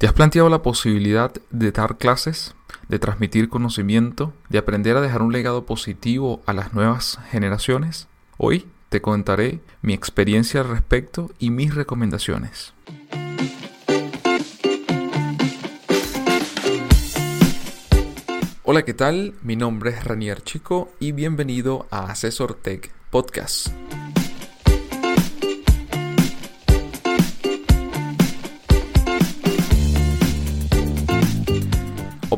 ¿Te has planteado la posibilidad de dar clases, de transmitir conocimiento, de aprender a dejar un legado positivo a las nuevas generaciones? Hoy te contaré mi experiencia al respecto y mis recomendaciones. Hola, ¿qué tal? Mi nombre es Ranier Chico y bienvenido a Asesor Tech Podcast.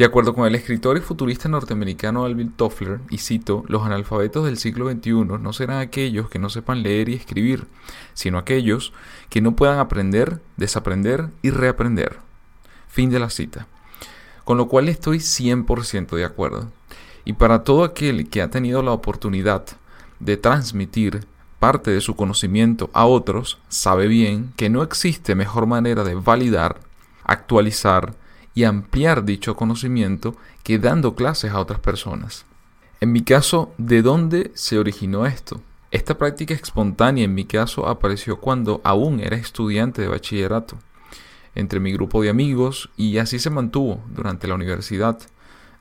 De acuerdo con el escritor y futurista norteamericano Alvin Toffler, y cito, los analfabetos del siglo XXI no serán aquellos que no sepan leer y escribir, sino aquellos que no puedan aprender, desaprender y reaprender. Fin de la cita. Con lo cual estoy 100% de acuerdo. Y para todo aquel que ha tenido la oportunidad de transmitir parte de su conocimiento a otros, sabe bien que no existe mejor manera de validar, actualizar, y ampliar dicho conocimiento que dando clases a otras personas. En mi caso, ¿de dónde se originó esto? Esta práctica espontánea en mi caso apareció cuando aún era estudiante de bachillerato, entre mi grupo de amigos y así se mantuvo durante la universidad.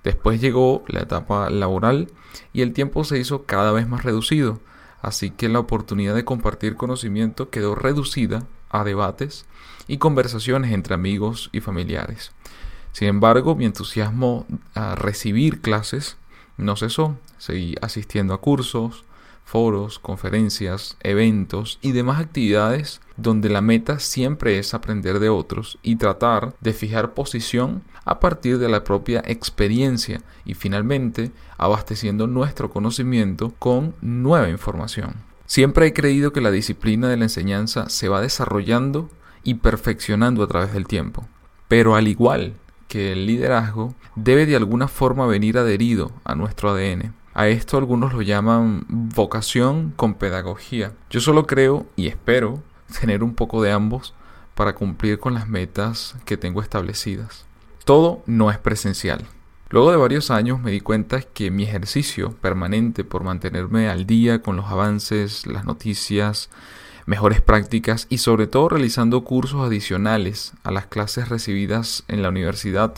Después llegó la etapa laboral y el tiempo se hizo cada vez más reducido, así que la oportunidad de compartir conocimiento quedó reducida a debates y conversaciones entre amigos y familiares. Sin embargo, mi entusiasmo a recibir clases no cesó. Seguí asistiendo a cursos, foros, conferencias, eventos y demás actividades donde la meta siempre es aprender de otros y tratar de fijar posición a partir de la propia experiencia y finalmente abasteciendo nuestro conocimiento con nueva información. Siempre he creído que la disciplina de la enseñanza se va desarrollando y perfeccionando a través del tiempo. Pero al igual que el liderazgo debe de alguna forma venir adherido a nuestro ADN. A esto algunos lo llaman vocación con pedagogía. Yo solo creo y espero tener un poco de ambos para cumplir con las metas que tengo establecidas. Todo no es presencial. Luego de varios años me di cuenta que mi ejercicio permanente por mantenerme al día con los avances, las noticias, mejores prácticas y sobre todo realizando cursos adicionales a las clases recibidas en la universidad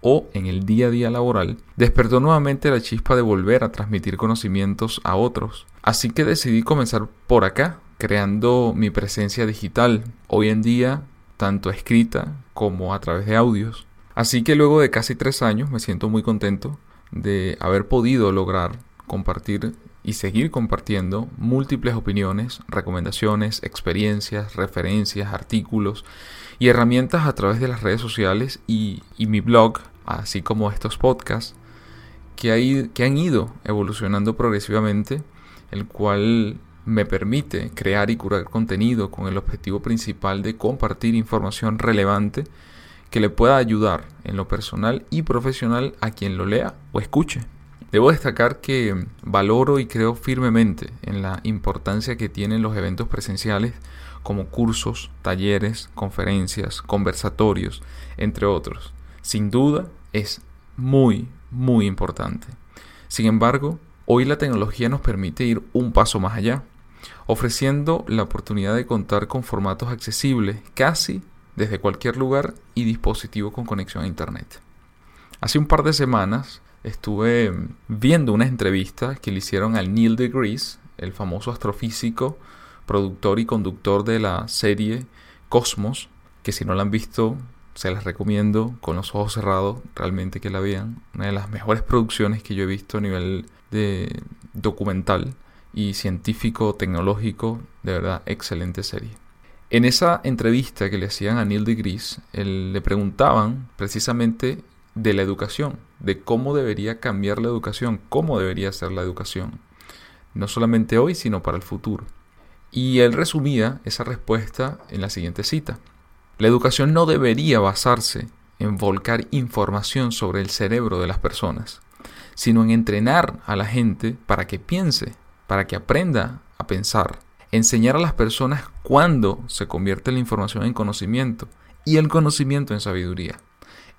o en el día a día laboral, despertó nuevamente la chispa de volver a transmitir conocimientos a otros. Así que decidí comenzar por acá, creando mi presencia digital, hoy en día tanto escrita como a través de audios. Así que luego de casi tres años me siento muy contento de haber podido lograr compartir y seguir compartiendo múltiples opiniones, recomendaciones, experiencias, referencias, artículos y herramientas a través de las redes sociales y, mi blog, así como estos podcasts, que, han ido evolucionando progresivamente, el cual me permite crear y curar contenido con el objetivo principal de compartir información relevante que le pueda ayudar en lo personal y profesional a quien lo lea o escuche. Debo destacar que valoro y creo firmemente en la importancia que tienen los eventos presenciales como cursos, talleres, conferencias, conversatorios, entre otros. Sin duda es muy, muy importante. Sin embargo, hoy la tecnología nos permite ir un paso más allá, ofreciendo la oportunidad de contar con formatos accesibles casi desde cualquier lugar y dispositivo con conexión a Internet. Hace un par de semanas estuve viendo una entrevista que le hicieron al Neil deGrasse, el famoso astrofísico, productor y conductor de la serie Cosmos, que si no la han visto, se las recomiendo con los ojos cerrados, realmente que la vean. Una de las mejores producciones que yo he visto a nivel de documental y científico, tecnológico, de verdad, excelente serie. En esa entrevista que le hacían a Neil deGrasse, le preguntaban precisamente de la educación, de cómo debería cambiar la educación, cómo debería ser la educación, no solamente hoy, sino para el futuro. Y él resumía esa respuesta en la siguiente cita. La educación no debería basarse en volcar información sobre el cerebro de las personas, sino en entrenar a la gente para que piense, para que aprenda a pensar. Enseñar a las personas cuándo se convierte la información en conocimiento y el conocimiento en sabiduría.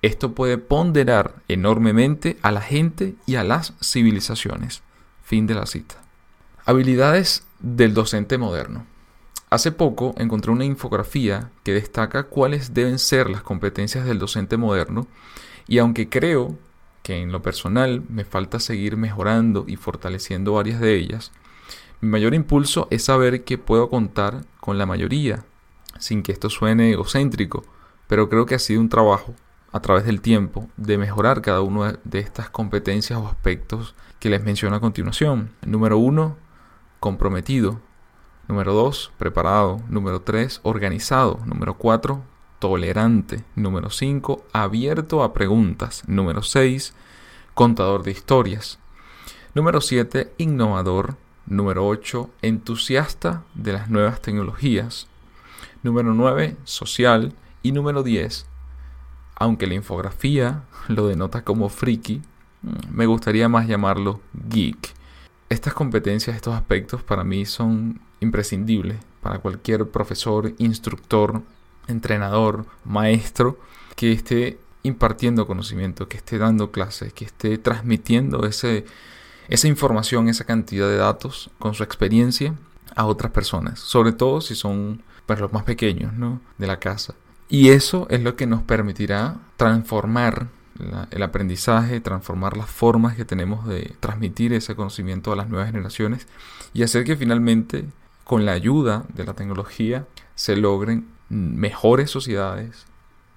Esto puede ponderar enormemente a la gente y a las civilizaciones. Fin de la cita. Habilidades del docente moderno. Hace poco encontré una infografía que destaca cuáles deben ser las competencias del docente moderno y aunque creo que en lo personal me falta seguir mejorando y fortaleciendo varias de ellas, mi mayor impulso es saber que puedo contar con la mayoría, sin que esto suene egocéntrico, pero creo que ha sido un trabajo a través del tiempo de mejorar cada una de estas competencias o aspectos que les menciono a continuación. Número uno, comprometido. Número 2, preparado. Número 3, organizado. Número 4, tolerante. Número 5, abierto a preguntas. Número 6, contador de historias. Número 7, innovador. Número 8, entusiasta de las nuevas tecnologías. Número 9, social. Y número 10, aunque la infografía lo denota como friki, me gustaría más llamarlo geek. Estas competencias, estos aspectos para mí son imprescindibles para cualquier profesor, instructor, entrenador, maestro que esté impartiendo conocimiento, que esté dando clases, que esté transmitiendo ese, esa información, esa cantidad de datos con su experiencia a otras personas, sobre todo si son pues, los más pequeños ¿no? de la casa. Y eso es lo que nos permitirá transformar el aprendizaje, transformar las formas que tenemos de transmitir ese conocimiento a las nuevas generaciones y hacer que finalmente, con la ayuda de la tecnología, se logren mejores sociedades,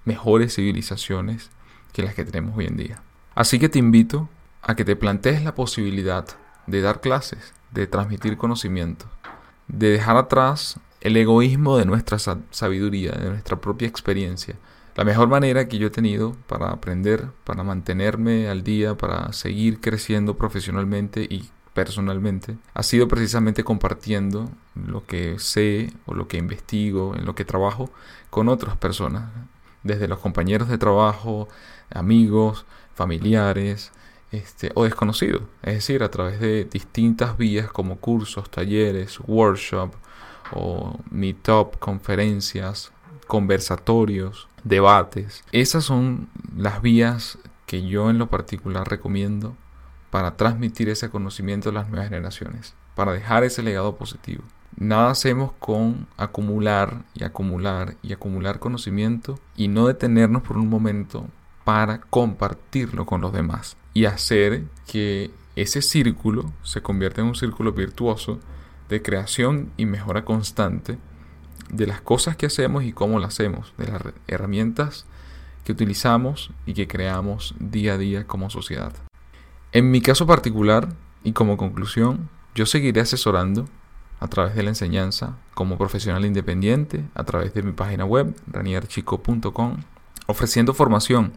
mejores civilizaciones que las que tenemos hoy en día. Así que te invito a que te plantees la posibilidad de dar clases, de transmitir conocimiento, de dejar atrás el egoísmo de nuestra sabiduría, de nuestra propia experiencia, la mejor manera que yo he tenido para aprender, para mantenerme al día, para seguir creciendo profesionalmente y personalmente, ha sido precisamente compartiendo lo que sé o lo que investigo, en lo que trabajo con otras personas, desde los compañeros de trabajo, amigos, familiares, este, o desconocidos, es decir, a través de distintas vías como cursos, talleres, workshops o meetup, conferencias, conversatorios, debates. Esas son las vías que yo en lo particular recomiendo para transmitir ese conocimiento a las nuevas generaciones, para dejar ese legado positivo. Nada hacemos con acumular y acumular y acumular conocimiento y no detenernos por un momento para compartirlo con los demás y hacer que ese círculo se convierta en un círculo virtuoso de creación y mejora constante de las cosas que hacemos y cómo las hacemos, de las herramientas que utilizamos y que creamos día a día como sociedad. En mi caso particular y como conclusión, yo seguiré asesorando a través de la enseñanza como profesional independiente, a través de mi página web, ranierchico.com, ofreciendo formación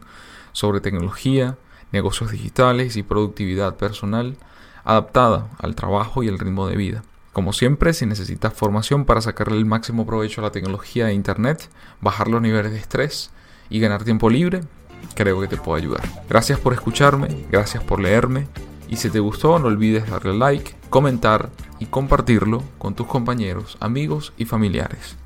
sobre tecnología, negocios digitales y productividad personal adaptada al trabajo y el ritmo de vida. Como siempre, si necesitas formación para sacarle el máximo provecho a la tecnología e Internet, bajar los niveles de estrés y ganar tiempo libre, creo que te puedo ayudar. Gracias por escucharme, gracias por leerme y si te gustó no olvides darle like, comentar y compartirlo con tus compañeros, amigos y familiares.